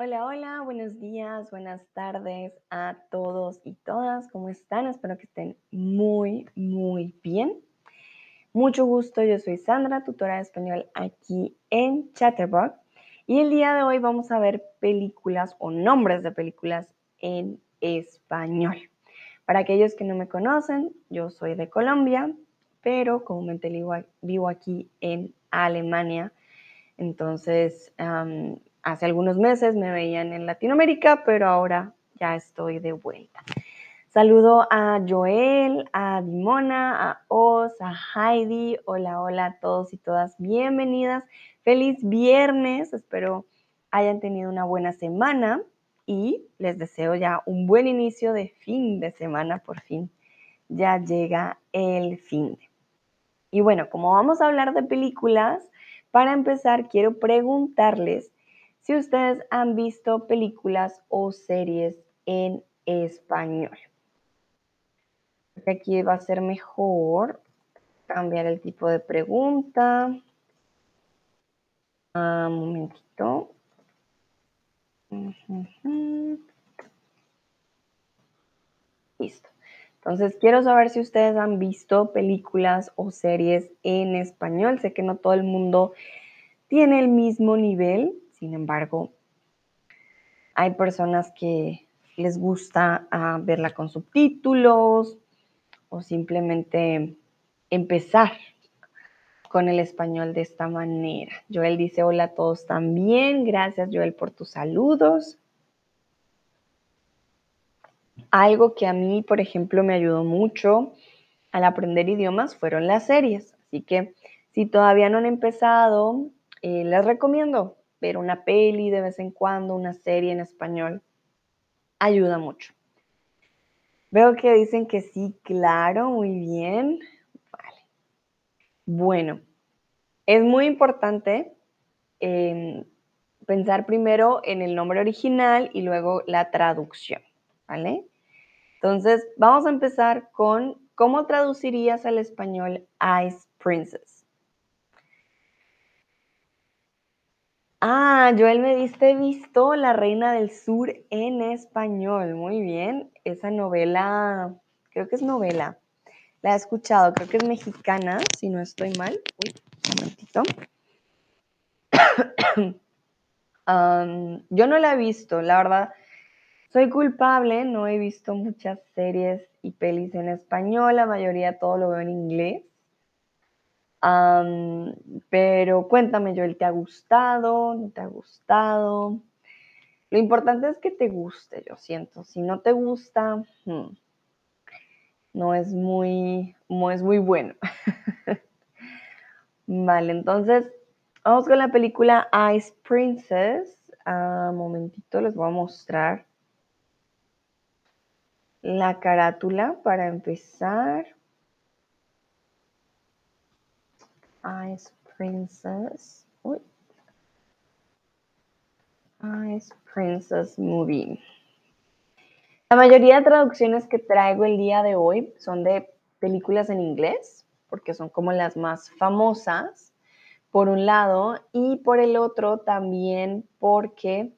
Hola, hola, buenos días, buenas tardes a todos y todas. ¿Cómo están? Espero que estén muy, muy bien. Mucho gusto, yo soy Sandra, tutora de español aquí en Chatterbox. Y el día de hoy vamos a ver películas o nombres de películas en español. Para aquellos que no me conocen, yo soy de Colombia, pero comúnmente vivo aquí en Alemania. Entonces, hace algunos meses me veían en Latinoamérica, pero ahora ya estoy de vuelta. Saludo a Joel, a Dimona, a Oz, a Heidi. Hola, hola a todos y todas. Bienvenidas. Feliz viernes. Espero hayan tenido una buena semana y les deseo ya un buen inicio de fin de semana. Por fin ya llega el fin. Y bueno, como vamos a hablar de películas, para empezar quiero preguntarles si ustedes han visto películas o series en español. Aquí va a ser mejor cambiar el tipo de pregunta. Un momentito. Listo. Entonces, quiero saber si ustedes han visto películas o series en español. Sé que no todo el mundo tiene el mismo nivel, sin embargo, hay personas que les gusta ah, verla con subtítulos o simplemente empezar con el español de esta manera. Joel dice hola a todos también. Gracias Joel por tus saludos. Algo que a mí, por ejemplo, me ayudó mucho al aprender idiomas fueron las series. Así que si todavía no han empezado, eh, les recomiendo ver una peli de vez en cuando, una serie en español, ayuda mucho. Veo que dicen que sí, claro, muy bien. Vale. Bueno, es muy importante em, pensar primero en el nombre original y luego la traducción, ¿vale? Entonces, vamos a empezar con cómo traducirías al español Ice Princess. Ah, Joel me diste visto La Reina del Sur en español. Muy bien. Esa novela, creo que es novela. La he escuchado, creo que es mexicana, si no estoy mal. Uy, un momentito. yo no la he visto, la verdad. Soy culpable, no he visto muchas series y pelis en español, la mayoría todo lo veo en inglés pero cuéntame, Joel, ¿te ha gustado? ¿No te ha gustado? Lo importante es que te guste, yo siento. Si no te gusta, hmm, no es muy, no es muy bueno. vale, entonces vamos con la película Ice Princess. Un momentito, les voy a mostrar la carátula para empezar. Ice Princess. Ice Princess Movie. La mayoría de traducciones que traigo el día de hoy son de películas en inglés, porque son como las más famosas, por un lado, y por el otro también porque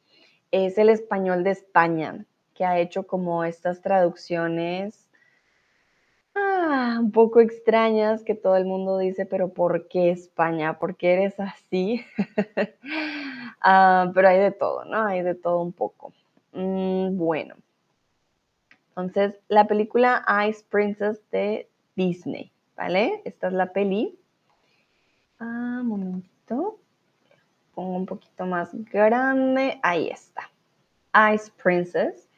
es el español de España, que ha hecho como estas traducciones Ah, un poco extrañas que todo el mundo dice, pero ¿por qué España? ¿Por qué eres así? Ah, pero hay de todo, ¿no? Hay de todo un poco. Mm, bueno, entonces la película Ice Princess de Disney, ¿vale? Esta es la peli. Ah, un momentito. Pongo un poquito más grande. Ahí está. Ice Princess.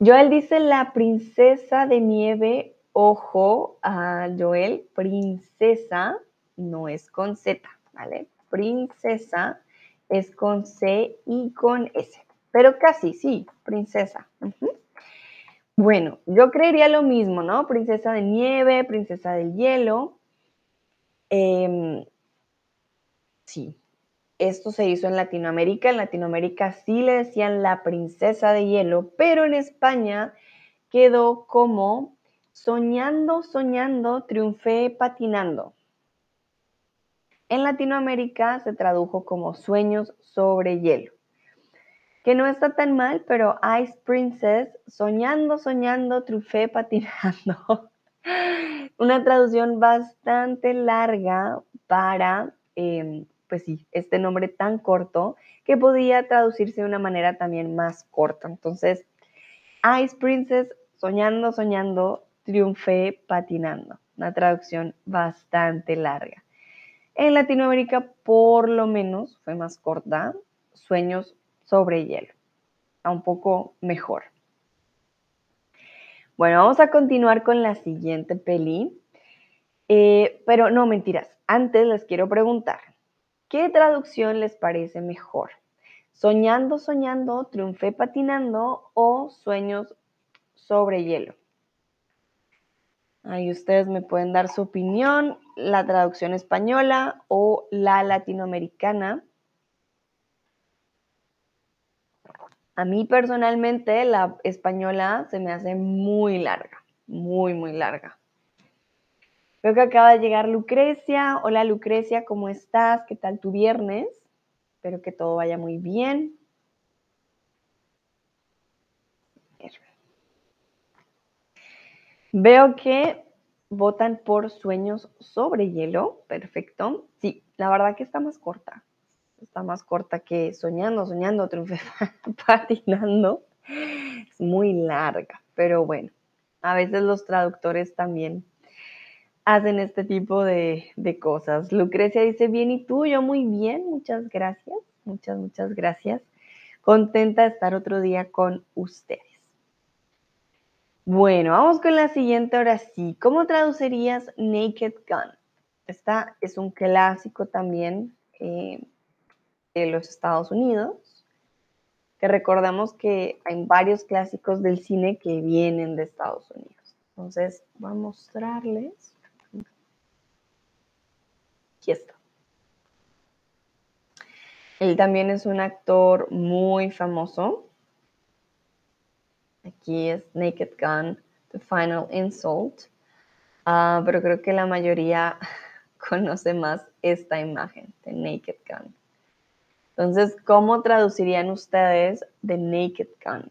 Joel dice la princesa de nieve Ojo a Joel, princesa no es con Z, ¿vale? Princesa es con C y con S, pero casi, sí, princesa. Bueno, yo creería lo mismo, ¿no? Princesa de nieve, princesa del hielo. Em, sí, esto se hizo en Latinoamérica. En Latinoamérica sí le decían la princesa de hielo, pero en España quedó como Soñando, soñando, triunfé patinando. En Latinoamérica se tradujo como Sueños sobre hielo. que no está tan mal, pero Ice Princess, soñando, soñando, trufé patinando. Una traducción bastante larga para, em, pues sí, este nombre tan corto que podía traducirse de una manera también más corta. Entonces, Ice Princess, soñando, soñando, triunfé patinando. Una traducción bastante larga. En Latinoamérica, por lo menos, fue más corta. Sueños sobre hielo. un poco mejor. Bueno, vamos a continuar con la siguiente peli. Eh, pero no, mentiras. Antes les quiero preguntar, ¿qué traducción les parece mejor? ¿Soñando, soñando, triunfé patinando o sueños sobre hielo? Ahí ustedes me pueden dar su opinión, la traducción española o la latinoamericana. A mí personalmente la española se me hace muy larga, muy, muy larga. Creo que acaba de llegar Lucrecia. Hola Lucrecia, ¿cómo estás? ¿Qué tal tu viernes? Espero que todo vaya muy bien. Veo que votan por sueños sobre hielo. Perfecto. Sí, la verdad que está más corta está más corta que soñando, soñando, triunfé patinando. Es muy larga, pero bueno, a veces los traductores también hacen este tipo de, de cosas. Lucrecia dice, bien, ¿y tú? Yo muy bien, muchas gracias, muchas, muchas gracias. Contenta de estar otro día con ustedes. Bueno, vamos con la siguiente ahora sí. ¿Cómo traducirías Naked Gun? Esta es un clásico también. Eh, de los Estados Unidos, que recordamos que hay varios clásicos del cine que vienen de Estados Unidos. Entonces, voy a mostrarles. Aquí está. Él también es un actor muy famoso. Aquí es Naked Gun, The Final Insult. Ah, pero creo que la mayoría conoce más esta imagen de Naked Gun. Entonces, ¿cómo traducirían ustedes The Naked Gun?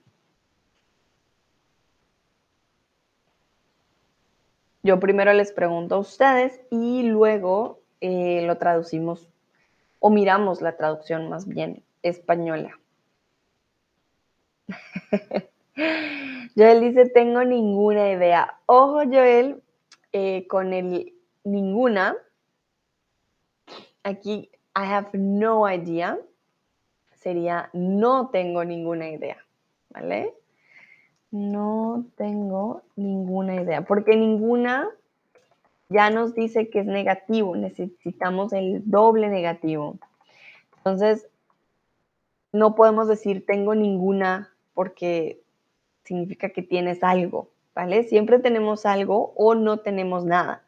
Yo primero les pregunto a ustedes y luego eh, lo traducimos o miramos la traducción más bien española. Joel dice, tengo ninguna idea. Ojo, Joel, eh, con el ninguna. Aquí, I have no idea sería no tengo ninguna idea, ¿vale? No tengo ninguna idea, porque ninguna ya nos dice que es negativo, necesitamos el doble negativo. Entonces, no podemos decir tengo ninguna porque significa que tienes algo, ¿vale? Siempre tenemos algo o no tenemos nada.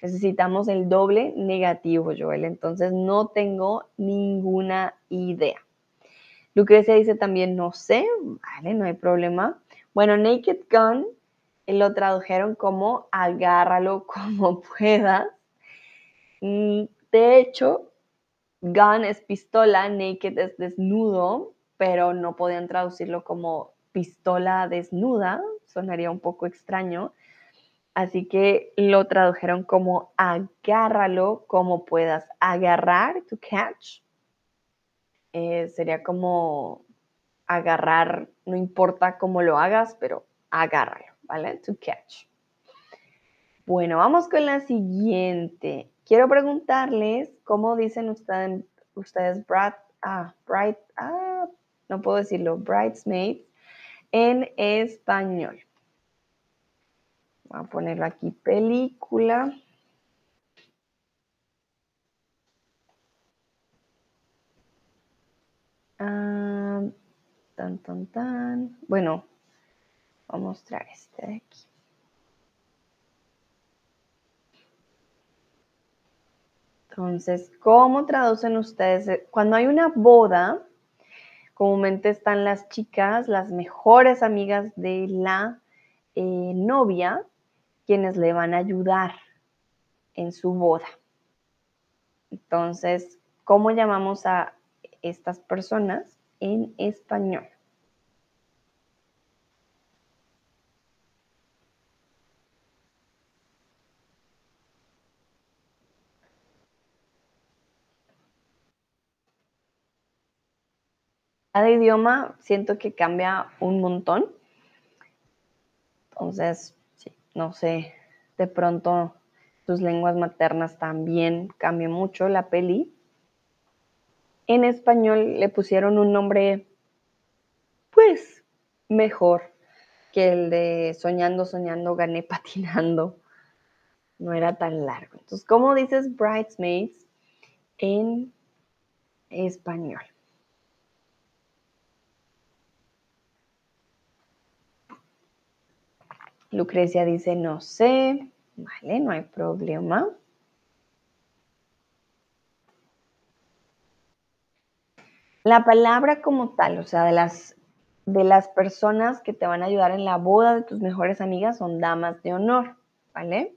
Necesitamos el doble negativo, Joel. Entonces, no tengo ninguna idea. Lucrecia dice también, no sé, vale, no hay problema. Bueno, Naked Gun eh, lo tradujeron como agárralo como puedas. De hecho, gun es pistola, naked es desnudo, pero no podían traducirlo como pistola desnuda, sonaría un poco extraño. Así que lo tradujeron como agárralo como puedas. Agarrar, to catch, eh, sería como agarrar, no importa cómo lo hagas, pero agárralo, ¿vale? To catch. Bueno, vamos con la siguiente. Quiero preguntarles cómo dicen ustedes, ustedes ah, bright, ah, no puedo decirlo, bridesmaids en español. Voy a ponerlo aquí, película. Ah, tan, tan, tan. Bueno, voy a mostrar este de aquí. Entonces, ¿cómo traducen ustedes? Cuando hay una boda, comúnmente están las chicas, las mejores amigas de la eh, novia, quienes le van a ayudar en su boda. Entonces, ¿cómo llamamos a estas personas en español? Cada idioma siento que cambia un montón. Entonces, no sé, de pronto tus lenguas maternas también cambia mucho la peli. En español le pusieron un nombre, pues, mejor que el de Soñando, Soñando, gané patinando. No era tan largo. Entonces, ¿cómo dices Bridesmaids en español? Lucrecia dice, no sé. Vale, no hay problema. La palabra como tal, o sea, de las, de las personas que te van a ayudar en la boda de tus mejores amigas son damas de honor, ¿vale?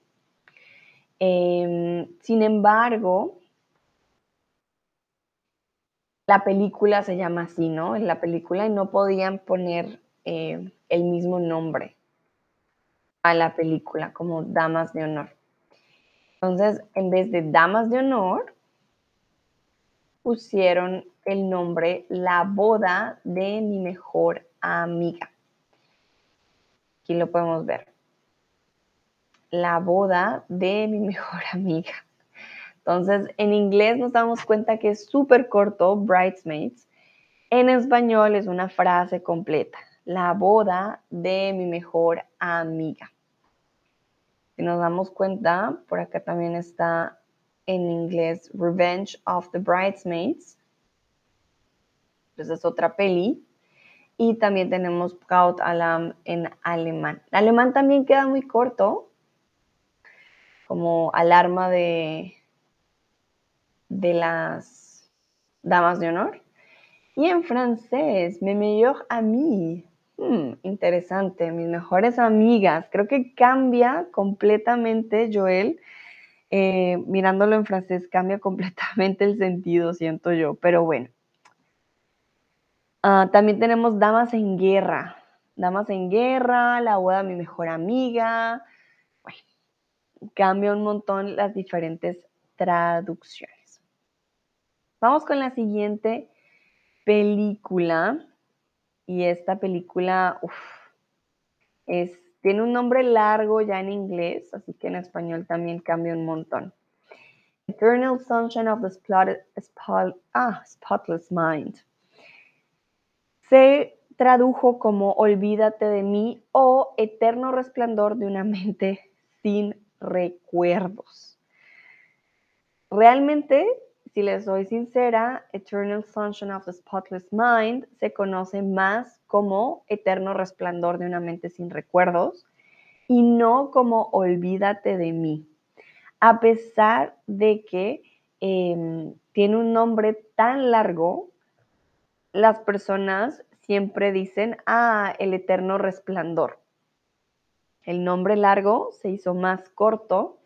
Em, sin embargo, la película se llama así, ¿no? En la película y no podían poner eh, el mismo nombre a la película como Damas de Honor. Entonces, en vez de Damas de Honor, pusieron el nombre La boda de mi mejor amiga. Aquí lo podemos ver. La boda de mi mejor amiga. Entonces, en inglés nos damos cuenta que es súper corto, bridesmaids. En español es una frase completa la boda de mi mejor amiga. Si nos damos cuenta, por acá también está en inglés Revenge of the Bridesmaids. Esa es otra peli. Y también tenemos Braut Alarm en alemán. El alemán también queda muy corto, como alarma de, de las damas de honor. Y en francés, me meilleur ami, Hmm, interesante, mis mejores amigas. Creo que cambia completamente, Joel. Eh, mirándolo en francés, cambia completamente el sentido, siento yo. Pero bueno. Ah, también tenemos Damas en Guerra. Damas en Guerra, La boda de mi mejor amiga. Bueno, cambia un montón las diferentes traducciones. Vamos con la siguiente película. Y esta película, es, tiene un nombre largo ya en inglés, así que en español también cambia un montón. Eternal Sunshine of the ah, Spotless Mind. Se tradujo como Olvídate de mí o Eterno Resplandor de una mente sin recuerdos. Realmente si les soy sincera, Eternal Sunshine of the Spotless Mind se conoce más como Eterno Resplandor de una mente sin recuerdos y no como Olvídate de mí. A pesar de que em, tiene un nombre tan largo, las personas siempre dicen, ah, el Eterno Resplandor. El nombre largo se hizo más corto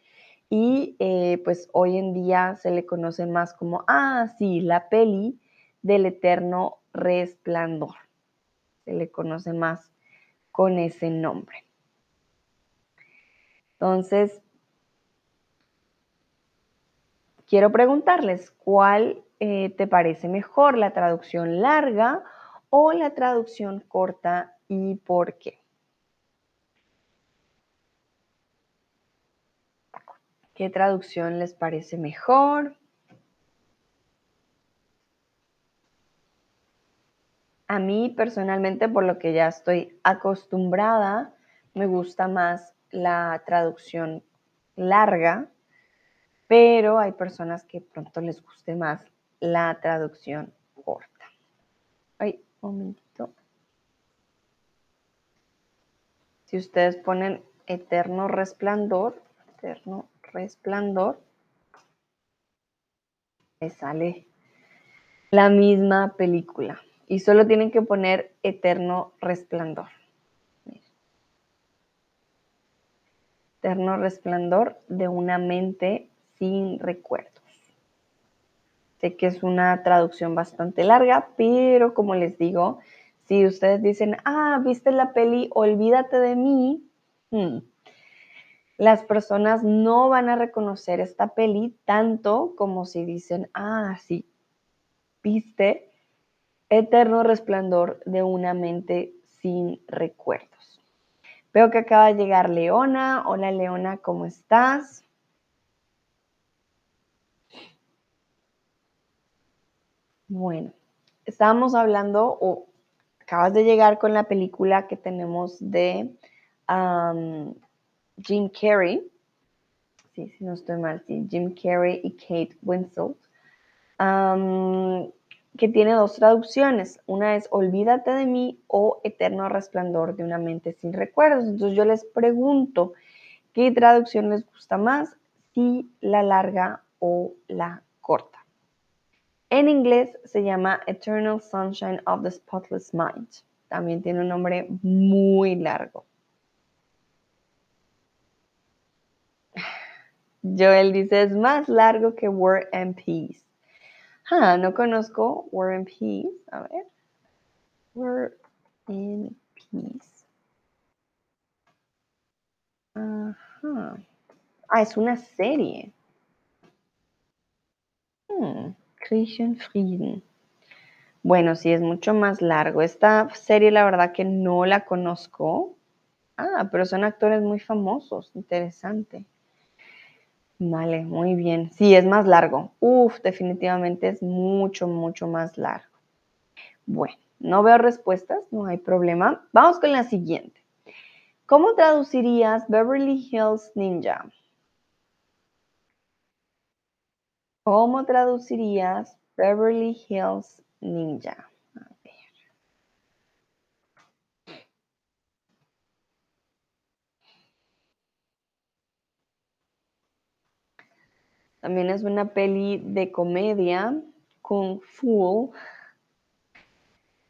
y eh, pues hoy en día se le conoce más como, ah, sí, la peli del eterno resplandor. Se le conoce más con ese nombre. Entonces, quiero preguntarles, ¿cuál eh, te parece mejor, la traducción larga o la traducción corta y por qué? ¿Qué traducción les parece mejor? A mí personalmente, por lo que ya estoy acostumbrada, me gusta más la traducción larga, pero hay personas que pronto les guste más la traducción corta. Ay, un momentito. Si ustedes ponen eterno resplandor, eterno resplandor, me sale la misma película. Y solo tienen que poner eterno resplandor. Eterno resplandor de una mente sin recuerdos. Sé que es una traducción bastante larga, pero como les digo, si ustedes dicen, ah, viste la peli, olvídate de mí, hmm, las personas no van a reconocer esta peli tanto como si dicen, ah, sí, viste Eterno Resplandor de una mente sin recuerdos. Veo que acaba de llegar Leona. Hola Leona, ¿cómo estás? Bueno, estábamos hablando, o acabas de llegar con la película que tenemos de Jim Carrey. Sí, si no estoy mal, sí, Jim Carrey y Kate Winslet. que tiene dos traducciones. Una es Olvídate de mí o Eterno Resplandor de una mente sin recuerdos. Entonces yo les pregunto, ¿qué traducción les gusta más? Si la larga o la corta. En inglés se llama Eternal Sunshine of the Spotless Mind. También tiene un nombre muy largo. Joel dice, es más largo que War and Peace. Ah, no conozco War and Peace. A ver. War and Peace. Ajá. Ah, es una serie. Hmm. Christian Frieden. Bueno, sí, es mucho más largo. Esta serie, la verdad que no la conozco. Ah, pero son actores muy famosos. Interesante. Vale, muy bien. Sí, es más largo. Uf, definitivamente es mucho, mucho más largo. Bueno, no veo respuestas, no hay problema. Vamos con la siguiente. ¿Cómo traducirías Beverly Hills Ninja? ¿Cómo traducirías Beverly Hills Ninja? También es una peli de comedia, Kung Fu,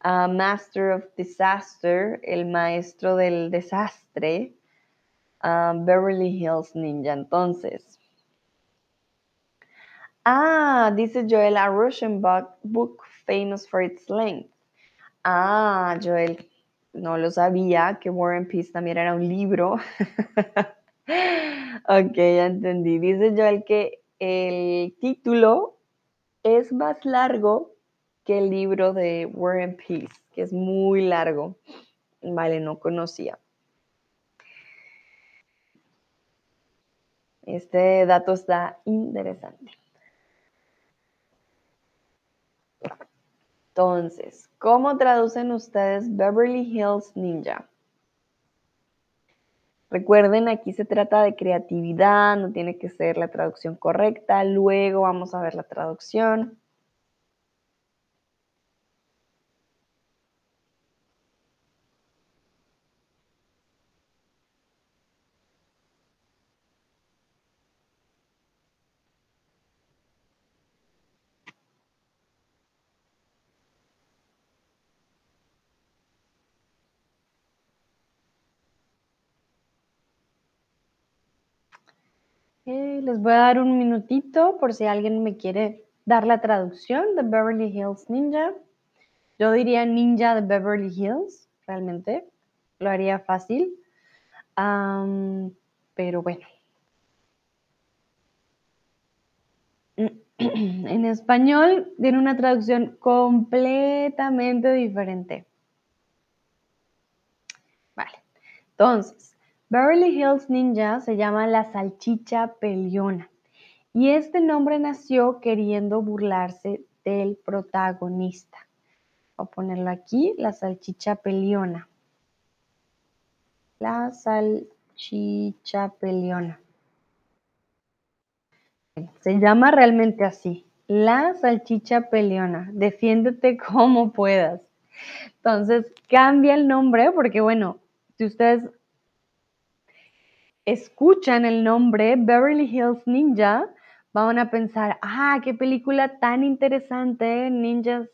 Master of Disaster, el maestro del desastre, Beverly Hills Ninja. Entonces, Ah, dice Joel, a Russian book, famous for its length. Ah, Joel, no lo sabía que War and Peace también era un libro. ok, ya entendí. Dice Joel que el título es más largo que el libro de War and Peace, que es muy largo. Vale, no conocía. Este dato está interesante. Entonces, ¿cómo traducen ustedes Beverly Hills Ninja? Recuerden, aquí se trata de creatividad, no tiene que ser la traducción correcta. Luego vamos a ver la traducción. Les voy a dar un minutito por si alguien me quiere dar la traducción de Beverly Hills Ninja. Yo diría Ninja de Beverly Hills, realmente. Lo haría fácil. pero bueno. En español tiene una traducción completamente diferente. Vale. Entonces, Beverly Hills Ninja se llama la salchicha peleona y este nombre nació queriendo burlarse del protagonista. Voy a ponerlo aquí, la salchicha peleona. La salchicha peleona. Se llama realmente así, la salchicha peleona. Defiéndete como puedas. Entonces, cambia el nombre porque, bueno, si ustedes escuchan el nombre Beverly Hills Ninja, van a pensar, ah, qué película tan interesante, Ninjas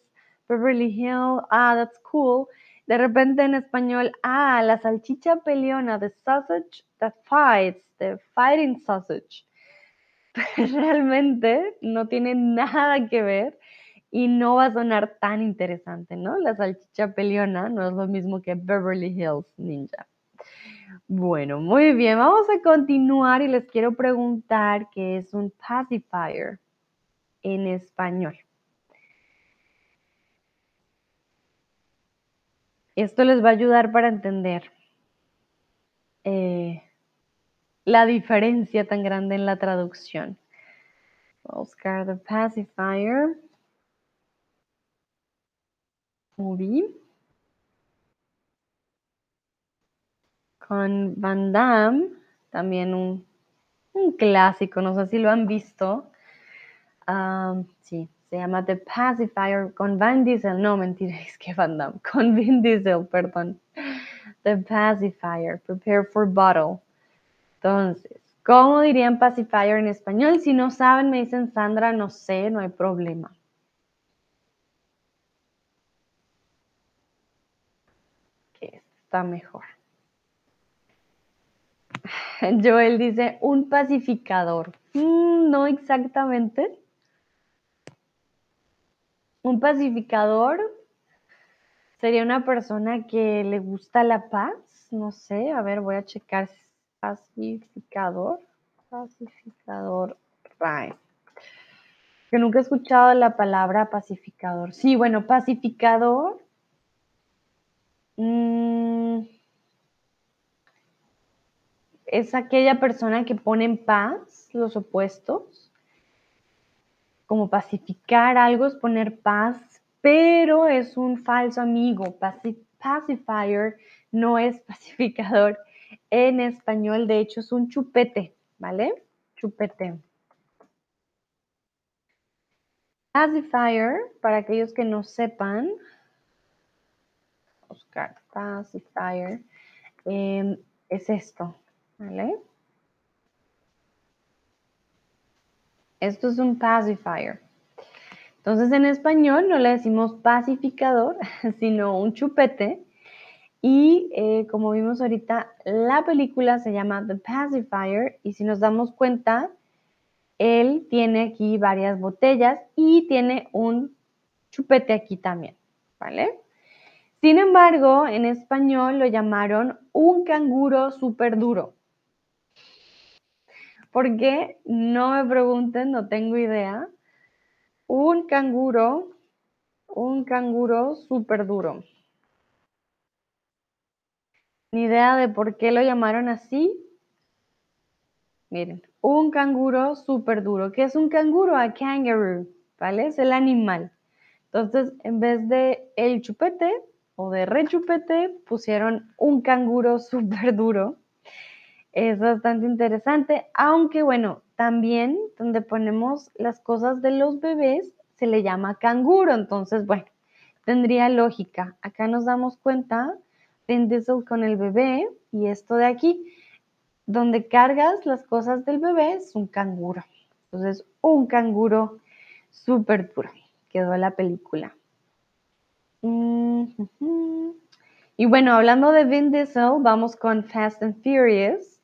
Beverly Hills, ah, that's cool. De repente en español, ah, la salchicha peleona, the sausage that fights, the fighting sausage. realmente no tiene nada que ver y no va a sonar tan interesante, ¿no? La salchicha peleona no es lo mismo que Beverly Hills Ninja. Bueno, muy bien, vamos a continuar y les quiero preguntar qué es un pacifier en español. Esto les va a ayudar para entender eh, la diferencia tan grande en la traducción. Oscar the pacifier. Movie. Con Van Damme, también un, clásico, no sé si lo han visto. sí, se llama The Pacifier con Van Diesel. No, mentira, es que Van Damme. Con Vin Diesel, perdón. The Pacifier, Prepare for Battle. Entonces, ¿cómo dirían pacifier en español? Si no saben, me dicen Sandra, no sé, no hay problema. Que está mejor. Joel dice, un pacificador. Mm, no exactamente. Un pacificador sería una persona que le gusta la paz. No sé, a ver, voy a checar. Pacificador. Pacificador. Right. Que nunca he escuchado la palabra pacificador. Sí, bueno, pacificador. Mmm, es aquella persona que pone en paz los opuestos. Como pacificar algo es poner paz, pero es un falso amigo. pacifier no es pacificador en español, de hecho es un chupete, ¿vale? Chupete. Pacifier, para aquellos que no sepan, Oscar, pacifier, em, es esto, ¿Vale? Esto es un pacifier. Entonces en español no le decimos pacificador, sino un chupete. Y eh, como vimos ahorita, la película se llama The Pacifier y si nos damos cuenta, él tiene aquí varias botellas y tiene un chupete aquí también, ¿vale? Sin embargo, en español lo llamaron un canguro súper duro. ¿Por qué? No me pregunten, no tengo idea. Un canguro, un canguro súper duro. Ni idea de por qué lo llamaron así. Miren, un canguro súper duro. ¿Qué es un canguro? A kangaroo, ¿vale? Es el animal. Entonces, en vez de el chupete o de rechupete, pusieron un canguro súper duro es bastante interesante, aunque bueno, también donde ponemos las cosas de los bebés se le llama canguro, entonces bueno, tendría lógica. Acá nos damos cuenta, Vin Diesel con el bebé y esto de aquí, donde cargas las cosas del bebé es un canguro. Entonces, un canguro súper duro. Quedó la película. Y bueno, hablando de Vin Diesel, vamos con Fast and Furious.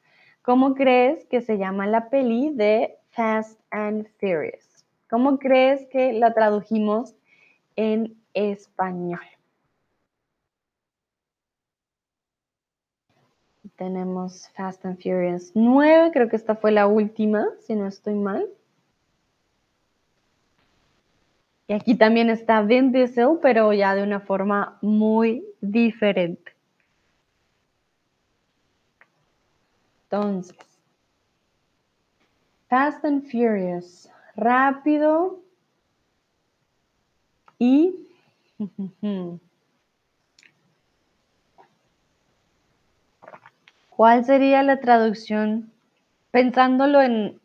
¿Cómo crees que se llama la peli de Fast and Furious? ¿Cómo crees que la tradujimos en español? Tenemos Fast and Furious 9, creo que esta fue la última, si no estoy mal. Y aquí también está Vin pero ya de una forma muy diferente. Entonces, Fast and Furious, rápido y... ¿Cuál sería la traducción? Pensándolo en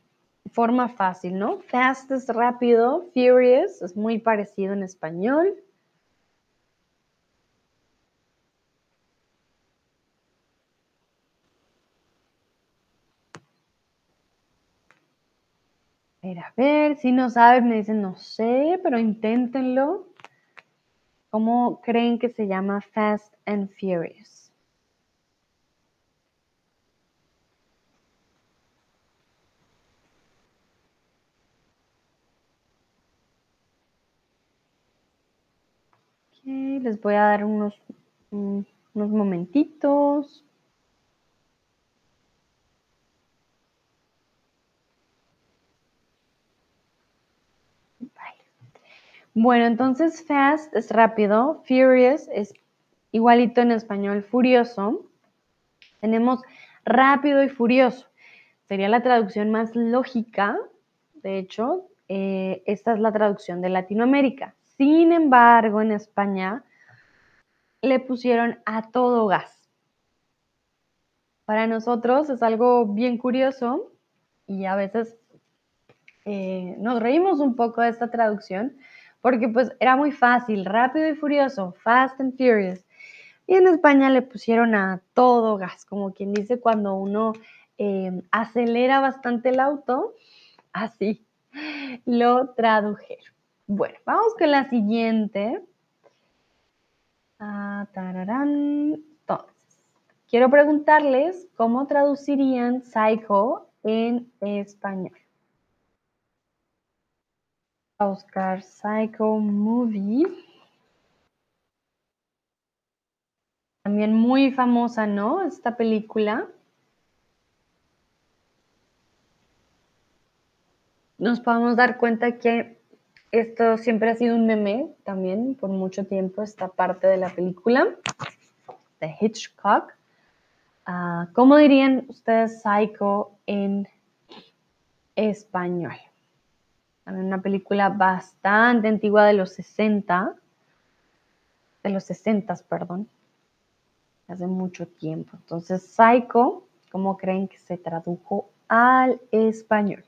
forma fácil, ¿no? Fast es rápido, Furious es muy parecido en español. ver, si no sabes, me dicen, no sé, pero inténtenlo. ¿Cómo creen que se llama Fast and Furious? Okay, les voy a dar unos, unos momentitos. Bueno, entonces fast es rápido, furious es igualito en español, furioso. Tenemos rápido y furioso. Sería la traducción más lógica. De hecho, eh, esta es la traducción de Latinoamérica. Sin embargo, en España le pusieron a todo gas. Para nosotros es algo bien curioso y a veces eh, nos reímos un poco de esta traducción porque pues era muy fácil, rápido y furioso, fast and furious. Y en España le pusieron a todo gas, como quien dice cuando uno em, acelera bastante el auto, así lo tradujeron. Bueno, vamos con la siguiente. Ah, Entonces, quiero preguntarles cómo traducirían psycho en español a buscar Psycho Movie. También muy famosa, ¿no? Esta película. Nos podemos dar cuenta que esto siempre ha sido un meme también por mucho tiempo, esta parte de la película de Hitchcock. Ah, ¿Cómo dirían ustedes Psycho en español? Una película bastante antigua de los 60, de los 60, perdón, hace mucho tiempo. Entonces, Psycho, ¿cómo creen que se tradujo al español?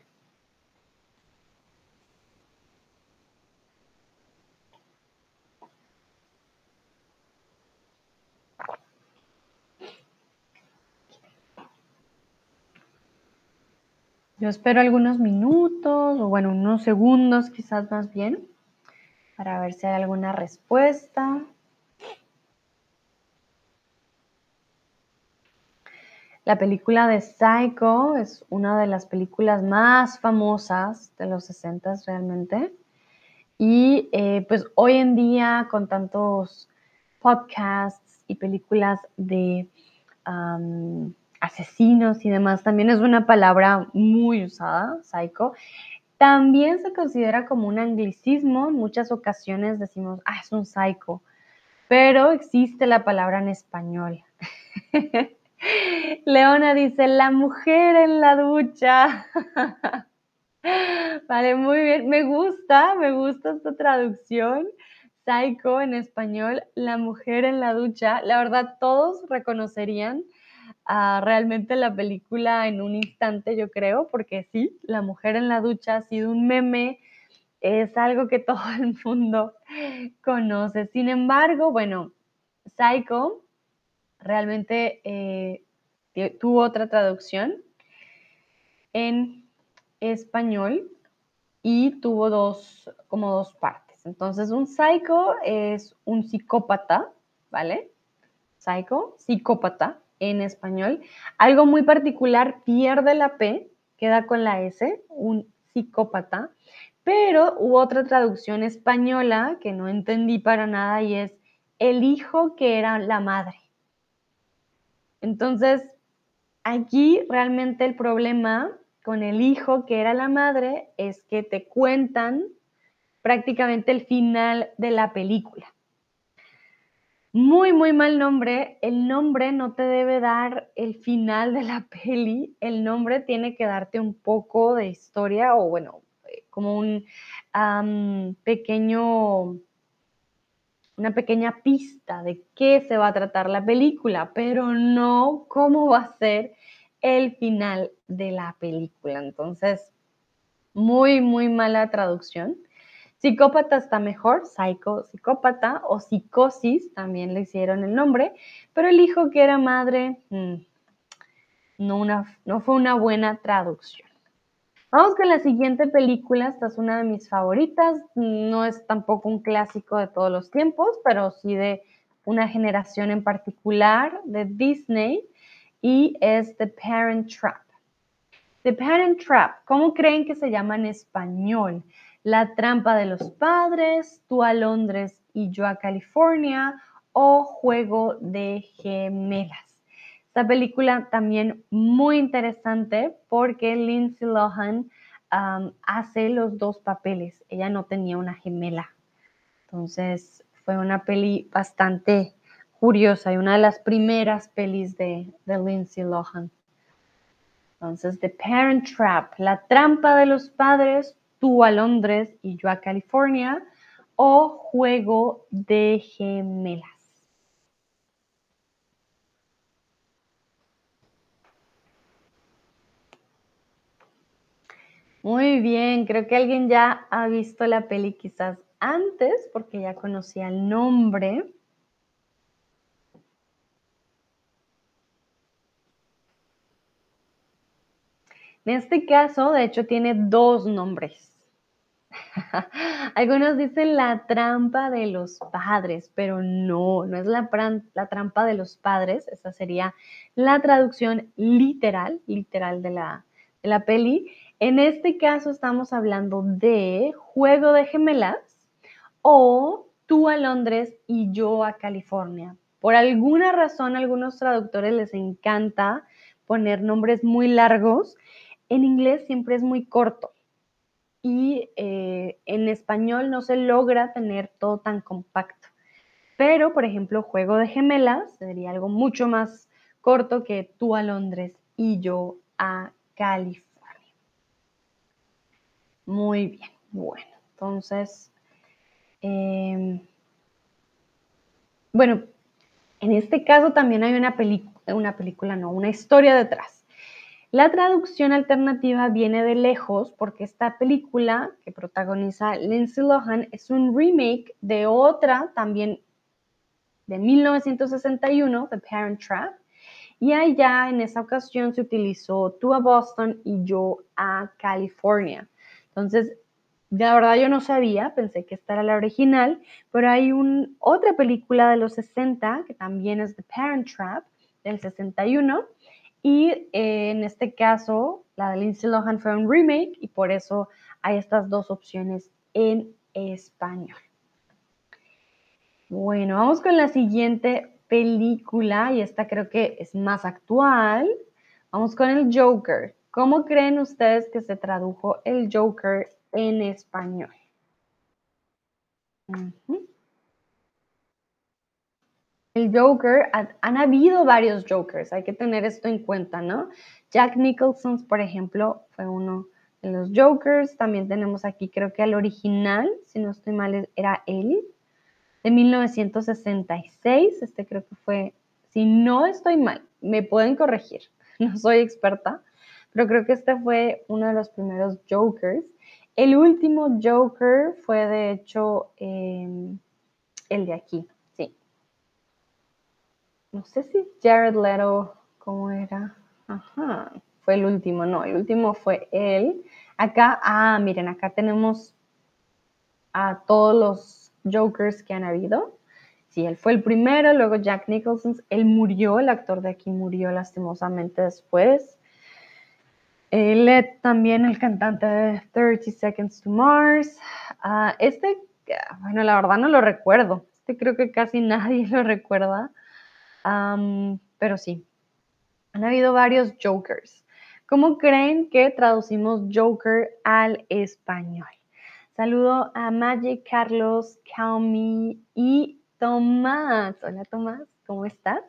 Yo espero algunos minutos o bueno, unos segundos quizás más bien para ver si hay alguna respuesta. La película de Psycho es una de las películas más famosas de los 60 realmente. Y eh, pues hoy en día con tantos podcasts y películas de asesinos y demás, también es una palabra muy usada, psycho. También se considera como un anglicismo, en muchas ocasiones decimos, ah, es un psycho, pero existe la palabra en español. Leona dice, la mujer en la ducha. vale, muy bien, me gusta, me gusta esta traducción. Psycho en español, la mujer en la ducha. La verdad, todos reconocerían realmente la película en un instante, yo creo, porque sí, la mujer en la ducha ha sido un meme, es algo que todo el mundo conoce. Sin embargo, bueno, Psycho realmente eh, tuvo otra traducción en español y tuvo dos, como dos partes. Entonces, un psycho es un psicópata, ¿vale? Psycho, psicópata en español. Algo muy particular, pierde la P, queda con la S, un psicópata, pero hubo otra traducción española que no entendí para nada y es el hijo que era la madre. Entonces, aquí realmente el problema con el hijo que era la madre es que te cuentan prácticamente el final de la película. Muy, muy mal nombre. El nombre no te debe dar el final de la peli. El nombre tiene que darte un poco de historia o bueno, eh, como un pequeño, una pequeña pista de qué se va a tratar la película, pero no cómo va a ser el final de la película. Entonces, muy, muy mala traducción. Psicópata está mejor, psycho, psicópata o psicosis, también le hicieron el nombre, pero el hijo que era madre, mm, no, una, no fue una buena traducción. Vamos con la siguiente película, esta es una de mis favoritas, no es tampoco un clásico de todos los tiempos, pero sí de una generación en particular de Disney y es The Parent Trap. The Parent Trap, ¿cómo creen que se llama en español? La trampa de los padres, tú a Londres y yo a California o Juego de Gemelas. Esta película también muy interesante porque Lindsay Lohan hace los dos papeles. Ella no tenía una gemela. Entonces fue una peli bastante curiosa y una de las primeras pelis de, de Lindsay Lohan. Entonces, The Parent Trap, la trampa de los padres, tú a Londres y yo a California, o juego de gemelas. Muy bien, creo que alguien ya ha visto la peli quizás antes porque ya conocía el nombre. En este caso, de hecho, tiene dos nombres. Algunos dicen la trampa de los padres, pero no, no es la, trampa de los padres, esa sería la traducción literal, literal de la, de la peli. En este caso estamos hablando de Juego de Gemelas o tú a Londres y yo a California. Por alguna razón, a algunos traductores les encanta poner nombres muy largos. En inglés siempre es muy corto y eh, en español no se logra tener todo tan compacto. Pero, por ejemplo, Juego de Gemelas sería algo mucho más corto que tú a Londres y yo a California. Muy bien, bueno, entonces, em, bueno, en este caso también hay una, una película, no, una historia detrás. La traducción alternativa viene de lejos porque esta película que protagoniza Lindsay Lohan es un remake de otra también de 1961, The Parent Trap, y allá en esa ocasión se utilizó tú a Boston y yo a California. Entonces, la verdad yo no sabía, pensé que esta era la original, pero hay otra película de los 60 que también es The Parent Trap del 61 y eh, en este caso la de Lindsay Lohan fue un remake y por eso hay estas dos opciones en español. Bueno, vamos con la siguiente película y esta creo que es más actual. Vamos con el Joker. ¿Cómo creen ustedes que se tradujo el Joker en español? El Joker, han habido varios Jokers, hay que tener esto en cuenta, ¿no? Jack Nicholson, por ejemplo, fue uno de los Jokers. También tenemos aquí, creo que el original, si no estoy mal, era él, de 1966. Este creo que fue, si no estoy mal, me pueden corregir, no soy experta, pero creo que este fue uno de los primeros Jokers. El último Joker fue de hecho em, el de aquí. No sé si Jared Leto, ¿cómo era? Ajá, fue el último, no, el último fue él. Acá, ah, miren, acá tenemos a todos los Jokers que han habido. Sí, él fue el primero, luego Jack Nicholson, él murió, el actor de aquí murió lastimosamente después. Led también el cantante de 30 Seconds to Mars. Ah, este, bueno, la verdad no lo recuerdo. Este creo que casi nadie lo recuerda. Pero sí, han habido varios Jokers. ¿Cómo creen que traducimos Joker al español? Saludo a Magic, Carlos, Kaumi y Tomás. Hola Tomás, ¿cómo estás?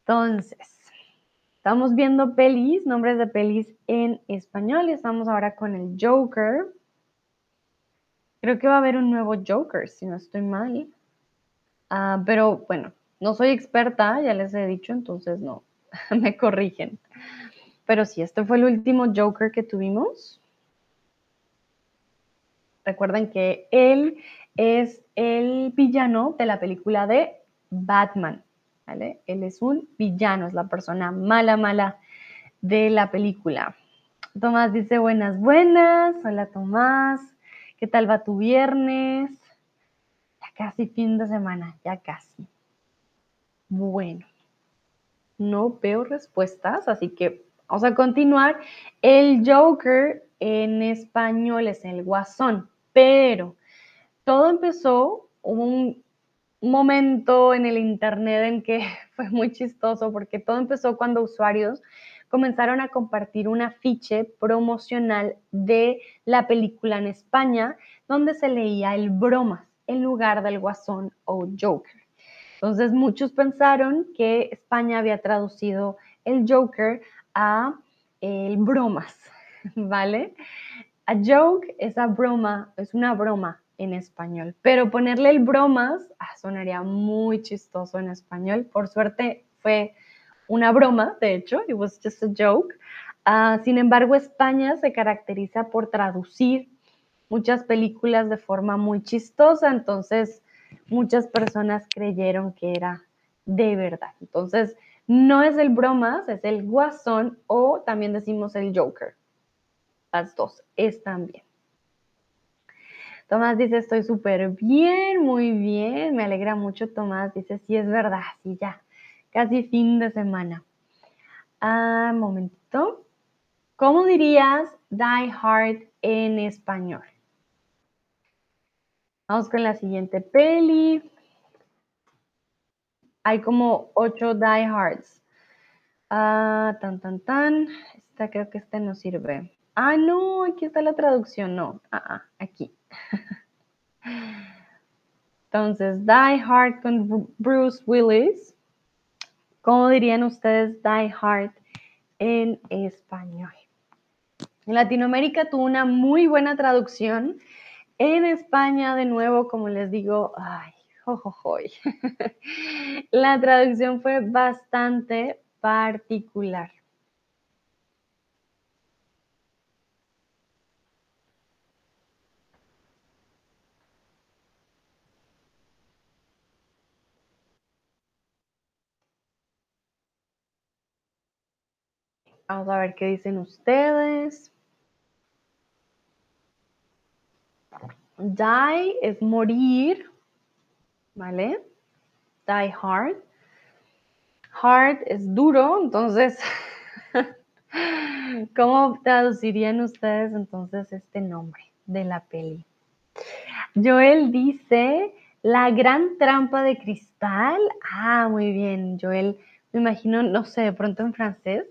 Entonces, Estamos viendo pelis, nombres de pelis en español y estamos ahora con el Joker. Creo que va a haber un nuevo Joker, si no estoy mal. Ah, pero bueno, no soy experta, ya les he dicho, entonces no, me corrigen. Pero sí, este fue el último Joker que tuvimos. Recuerden que él es el villano de la película de Batman. Él es un villano, es la persona mala, mala de la película. Tomás dice buenas, buenas. Hola Tomás, ¿qué tal va tu viernes? Ya casi fin de semana, ya casi. Bueno, no veo respuestas, así que vamos a continuar. El Joker en español es el guasón, pero todo empezó un momento en el internet en que fue muy chistoso porque todo empezó cuando usuarios comenzaron a compartir un afiche promocional de la película en España donde se leía el bromas en lugar del guasón o Joker. Entonces muchos pensaron que España había traducido el Joker a el bromas, ¿vale? A joke es a broma, es una broma en español, pero ponerle el bromas ah, sonaría muy chistoso en español. Por suerte fue una broma, de hecho, it was just a joke. Ah, sin embargo, España se caracteriza por traducir muchas películas de forma muy chistosa, entonces muchas personas creyeron que era de verdad. Entonces, no es el bromas, es el guasón o también decimos el Joker. Las dos están bien. Tomás dice, estoy súper bien, muy bien, me alegra mucho. Tomás dice, sí, es verdad, sí, ya, casi fin de semana. Ah, momentito. ¿Cómo dirías Die Hard en español? Vamos con la siguiente peli. Hay como ocho Die Hards. Ah, tan, tan, tan. Esta creo que esta no sirve. Ah, no, aquí está la traducción. No, ah, ah, aquí. Entonces, Die Hard con Bruce Willis. ¿Cómo dirían ustedes Die Hard en español? En Latinoamérica tuvo una muy buena traducción en España, de nuevo, como les digo, ay, la traducción fue bastante particular. Vamos a ver qué dicen ustedes. Die es morir, ¿vale? Die hard. Hard es duro, entonces, ¿cómo traducirían ustedes entonces este nombre de la peli? Joel dice, la gran trampa de cristal. Ah, muy bien, Joel, me imagino, no sé, de pronto en francés.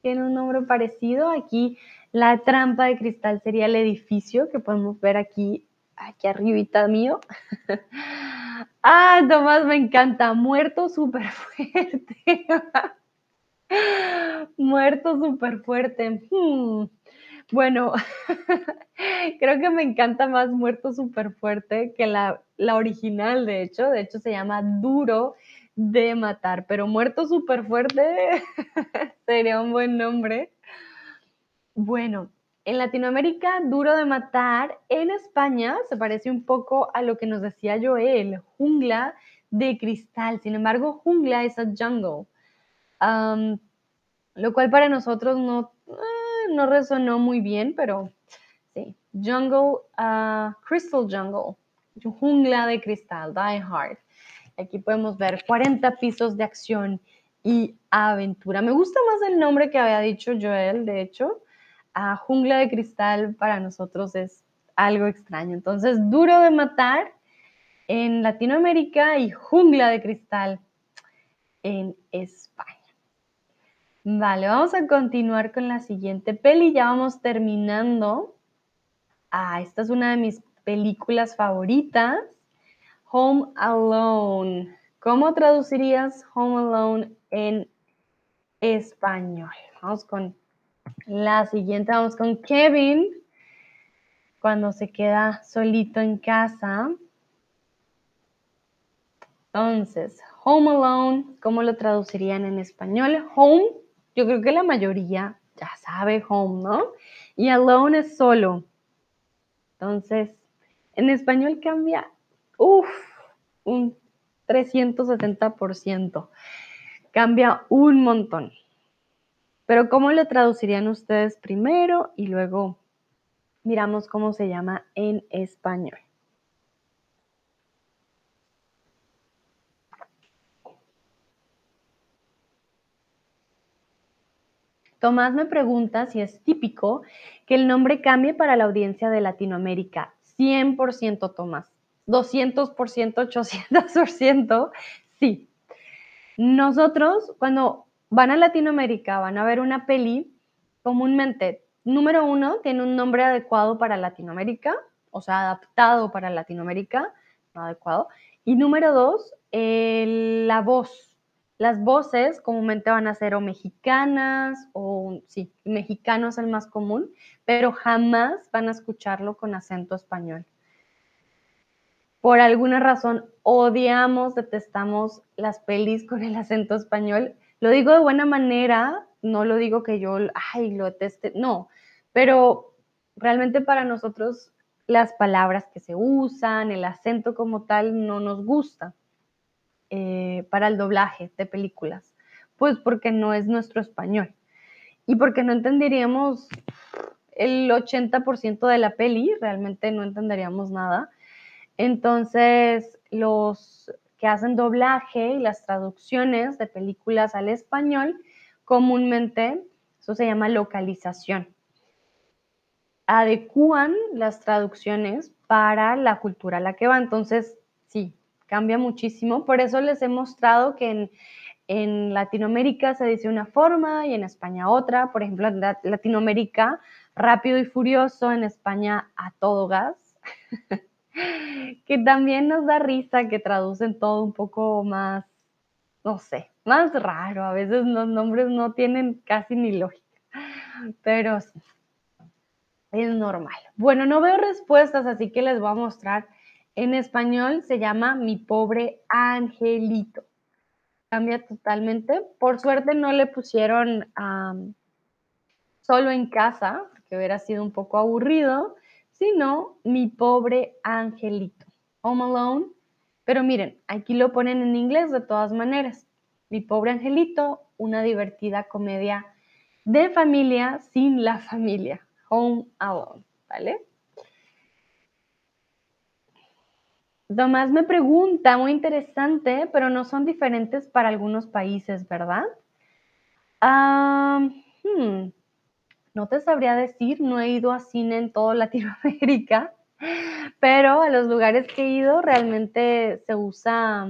Tiene un nombre parecido. Aquí la trampa de cristal sería el edificio que podemos ver aquí, aquí arribita mío. ah, Tomás, me encanta. Muerto súper fuerte. Muerto súper fuerte. Hmm. Bueno, creo que me encanta más Muerto súper fuerte que la, la original, de hecho. De hecho, se llama Duro de Matar, pero Muerto súper fuerte sería un buen nombre. Bueno, en Latinoamérica, duro de matar. En España se parece un poco a lo que nos decía Joel, jungla de cristal. Sin embargo, jungla es a jungle. lo cual para nosotros no, eh, no resonó muy bien, pero sí. Jungle, uh, Crystal Jungle. Jungla de cristal, Die Hard. Aquí podemos ver 40 pisos de acción y aventura. Me gusta más el nombre que había dicho Joel, de hecho jungla de cristal para nosotros es algo extraño. Entonces, duro de matar en Latinoamérica y jungla de cristal en España. Vale, vamos a continuar con la siguiente peli. Ya vamos terminando. Ah, esta es una de mis películas favoritas. Home Alone. ¿Cómo traducirías Home Alone en español? Vamos con la siguiente vamos con Kevin, cuando se queda solito en casa. Entonces, Home Alone, ¿cómo lo traducirían en español? Home, yo creo que la mayoría ya sabe home, ¿no? Y alone es solo. Entonces, en español cambia, uff, un 370%. Cambia un montón. Pero ¿cómo lo traducirían ustedes primero y luego miramos cómo se llama en español? Tomás me pregunta si es típico que el nombre cambie para la audiencia de Latinoamérica. 100% Tomás, 200%, 800%, sí. Nosotros, cuando van a Latinoamérica, van a ver una peli, comúnmente, número uno, tiene un nombre adecuado para Latinoamérica, o sea, adaptado para Latinoamérica, no adecuado. Y número dos, la voz. Las voces comúnmente van a ser o mexicanas o, sí, mexicano es el más común, pero jamás van a escucharlo con acento español. Por alguna razón odiamos, detestamos las pelis con el acento español. Lo digo de buena manera, no lo digo que yo, ay, lo deteste, no, pero realmente para nosotros las palabras que se usan, el acento como tal, no nos gusta eh, para el doblaje de películas. Pues porque no es nuestro español. Y porque no entenderíamos el 80% de la peli, realmente no entenderíamos nada. Entonces, los que hacen doblaje y las traducciones de películas al español, comúnmente, eso se llama localización adecúan las traducciones para la cultura a la que va. Entonces, sí, cambia muchísimo. Por eso les he mostrado que en, en Latinoamérica se dice una forma y en España otra. Por ejemplo, en Latinoamérica, rápido y furioso, en España a todo gas. que también nos da risa que traducen todo un poco más, no sé, más raro. A veces los nombres no tienen casi ni lógica. Pero sí, es normal. Bueno, no veo respuestas, así que les voy a mostrar. En español se llama Mi pobre angelito. Cambia totalmente. Por suerte no le pusieron solo en casa, que hubiera sido un poco aburrido, sino Mi pobre angelito. Home Alone. Pero miren, aquí lo ponen en inglés de todas maneras. Mi pobre angelito, una divertida comedia de familia sin la familia. Home Alone, ¿vale? Tomás me pregunta, muy interesante, pero no son diferentes para algunos países, ¿verdad? Hmm, no te sabría decir, no he ido a cine en toda Latinoamérica, pero a los lugares que he ido realmente se usa,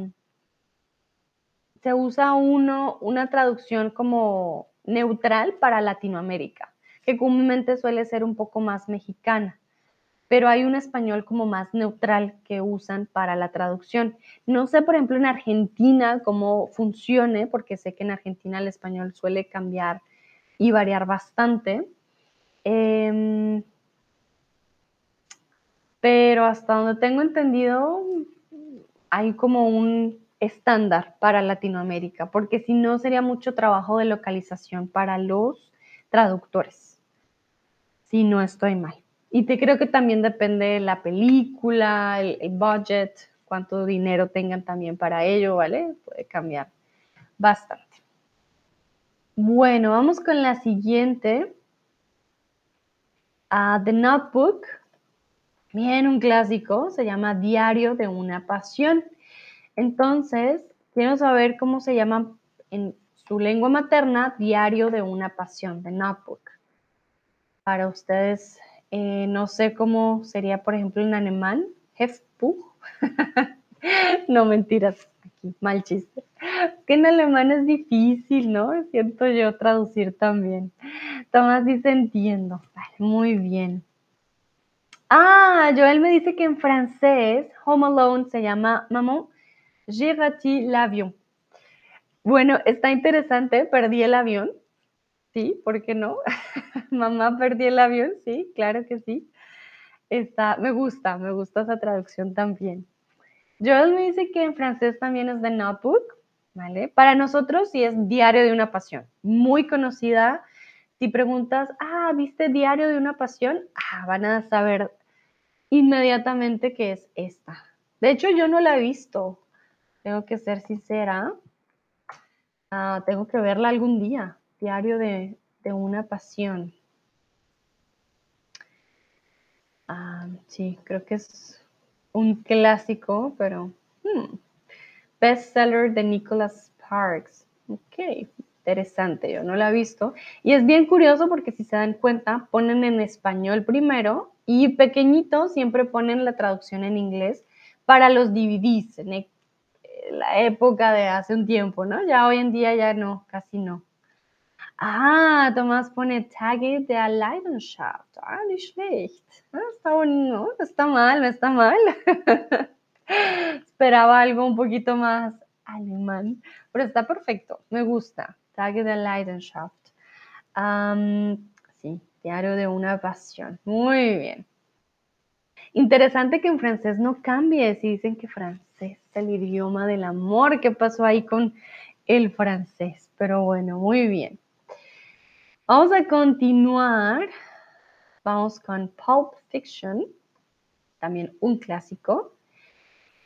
se usa uno, una traducción como neutral para Latinoamérica que comúnmente suele ser un poco más mexicana, pero hay un español como más neutral que usan para la traducción. No sé, por ejemplo, en Argentina cómo funcione, porque sé que en Argentina el español suele cambiar y variar bastante. Em, pero hasta donde tengo entendido, hay como un estándar para Latinoamérica, porque si no sería mucho trabajo de localización para los traductores si no estoy mal. Y te creo que también depende de la película, el, budget, cuánto dinero tengan también para ello, ¿vale? Puede cambiar bastante. Bueno, vamos con la siguiente. Uh, The Notebook. Bien, un clásico, se llama Diario de una Pasión. Entonces, quiero saber cómo se llama en su lengua materna Diario de una Pasión, The Notebook para ustedes, eh, no sé cómo sería, por ejemplo, en alemán, Hefbuch. no, mentiras, mal chiste. Que en alemán es difícil, ¿no? Siento yo traducir también. Tomás dice, entiendo. Vale, muy bien. Ah, Joel me dice que en francés, Home Alone se llama Maman, j'ai raté l'avion. Bueno, está interesante, perdí el avión. Sí, ¿por qué no? Mamá, perdí el avión, sí, claro que sí. Está, me gusta, me gusta esa traducción también. Joel me dice que en francés también es The Notebook, ¿vale? Para nosotros sí es Diario de una Pasión, muy conocida. Si preguntas, ah, ¿viste Diario de una Pasión? Ah, van a saber inmediatamente que es esta. De hecho, yo no la he visto, tengo que ser sincera. Ah, tengo que verla algún día. Diario de, una pasión. Ah, sí, creo que es un clásico, pero hmm, bestseller de Nicholas Sparks. Ok, interesante, yo no la he visto. Y es bien curioso porque si se dan cuenta, ponen en español primero y pequeñito siempre ponen la traducción en inglés para los DVDs en e, la época de hace un tiempo, ¿no? Ya hoy en día ya no, casi no. Ah, Tomás pone Tage der Leidenschaft. Ah, nicht schlecht. Ah, está, bueno, está mal, está mal. Esperaba algo un poquito más alemán, pero está perfecto, me gusta. Tage der Leidenschaft. sí, diario de una pasión. Muy bien. Interesante que en francés no cambie si dicen que francés es el idioma del amor. ¿Qué pasó ahí con el francés? Pero bueno, muy bien. Vamos a continuar. Vamos con Pulp Fiction, también un clásico.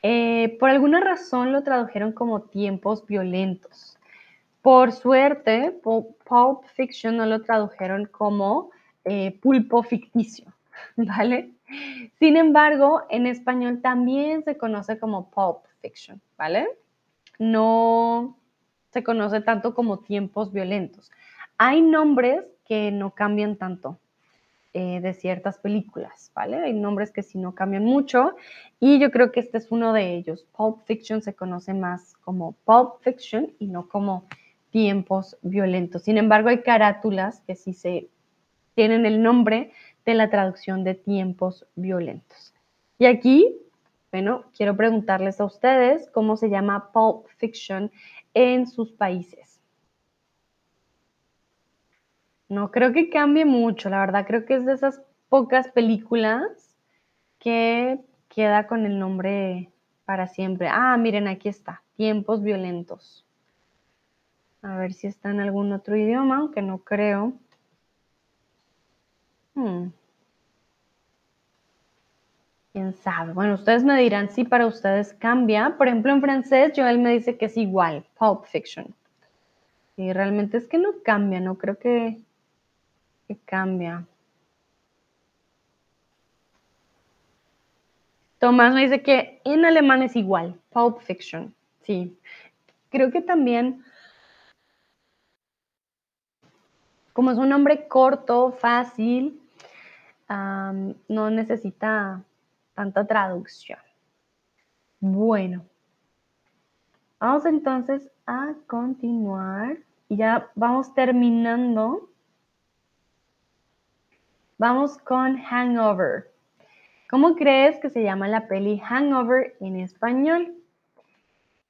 Eh, por alguna razón lo tradujeron como tiempos violentos. Por suerte, Pulp Fiction no lo tradujeron como eh, pulpo ficticio, ¿vale? Sin embargo, en español también se conoce como Pulp Fiction, ¿vale? No se conoce tanto como tiempos violentos. Hay nombres que no cambian tanto eh, de ciertas películas, ¿vale? Hay nombres que sí no cambian mucho y yo creo que este es uno de ellos. Pulp Fiction se conoce más como Pulp Fiction y no como tiempos violentos. Sin embargo, hay carátulas que sí se tienen el nombre de la traducción de tiempos violentos. Y aquí, bueno, quiero preguntarles a ustedes cómo se llama Pulp Fiction en sus países. No creo que cambie mucho, la verdad creo que es de esas pocas películas que queda con el nombre para siempre. Ah, miren, aquí está, Tiempos Violentos. A ver si está en algún otro idioma, aunque no creo. Hmm. ¿Quién sabe? Bueno, ustedes me dirán si para ustedes cambia. Por ejemplo, en francés, Joel me dice que es igual, Pulp Fiction. Y realmente es que no cambia, no creo que cambia. Tomás me dice que en alemán es igual, Pulp Fiction. Sí, creo que también, como es un nombre corto, fácil, no necesita tanta traducción. Bueno, vamos entonces a continuar y ya vamos terminando Vamos con Hangover. ¿Cómo crees que se llama la peli Hangover en español?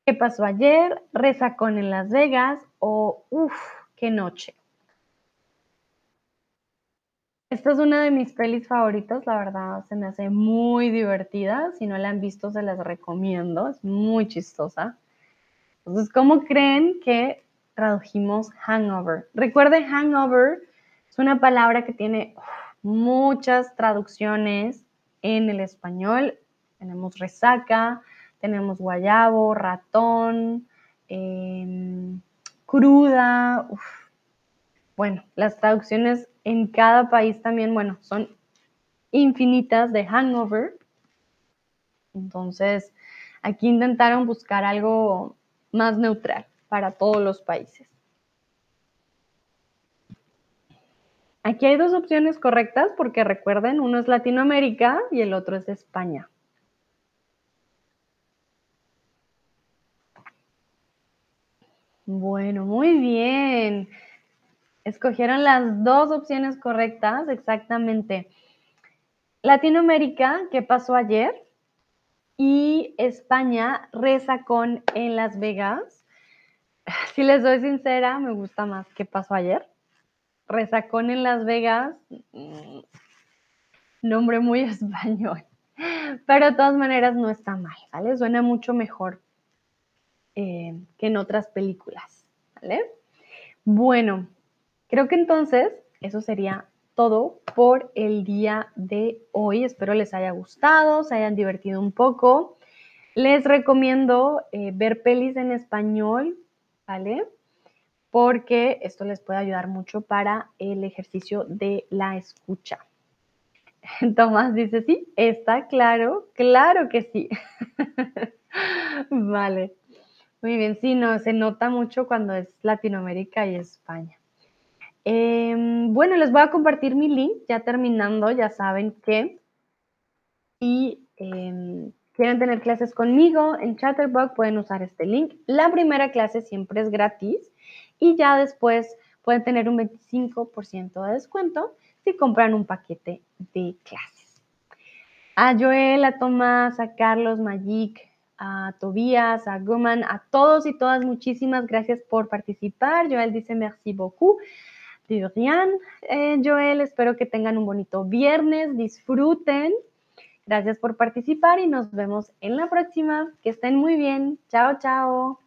¿Qué pasó ayer? ¿Resacón en Las Vegas? ¿O Uf, qué noche? Esta es una de mis pelis favoritas, la verdad se me hace muy divertida. Si no la han visto, se las recomiendo, es muy chistosa. Entonces, ¿cómo creen que tradujimos hangover? Recuerde, hangover es una palabra que tiene muchas traducciones en el español. Tenemos resaca, tenemos guayabo, ratón, em, cruda. Bueno, las traducciones en cada país también, bueno, son infinitas de hangover. Entonces, aquí intentaron buscar algo más neutral para todos los países. Aquí hay dos opciones correctas porque recuerden, uno es Latinoamérica y el otro es España. Bueno, muy bien. Escogieron las dos opciones correctas, exactamente. Latinoamérica, ¿qué pasó ayer? Y España, reza con en Las Vegas. Si les doy sincera, me gusta más qué pasó ayer. Resacón en Las Vegas, mm, nombre muy español, pero de todas maneras no está mal, ¿vale? Suena mucho mejor eh, que en otras películas, ¿vale? Bueno, creo que entonces eso sería todo por el día de hoy. Espero les haya gustado, se hayan divertido un poco. Les recomiendo eh, ver pelis en español, ¿vale? Porque esto les puede ayudar mucho para el ejercicio de la escucha. Tomás dice, sí, está claro, claro que sí. vale. Muy bien, sí, no, se nota mucho cuando es Latinoamérica y España. Em, bueno, les voy a compartir mi link, ya terminando, ya saben que. Y em, quieren tener clases conmigo en Chatterbox, pueden usar este link. La primera clase siempre es gratis y ya después pueden tener un 25% de descuento si compran un paquete de clases. A Joel, a Tomás, a Carlos, Magic, a Tobías, a Guman, a todos y todas, muchísimas gracias por participar. Joel dice merci beaucoup. De eh, Joel, espero que tengan un bonito viernes, disfruten. Gracias por participar y nos vemos en la próxima. Que estén muy bien. Chao, chao.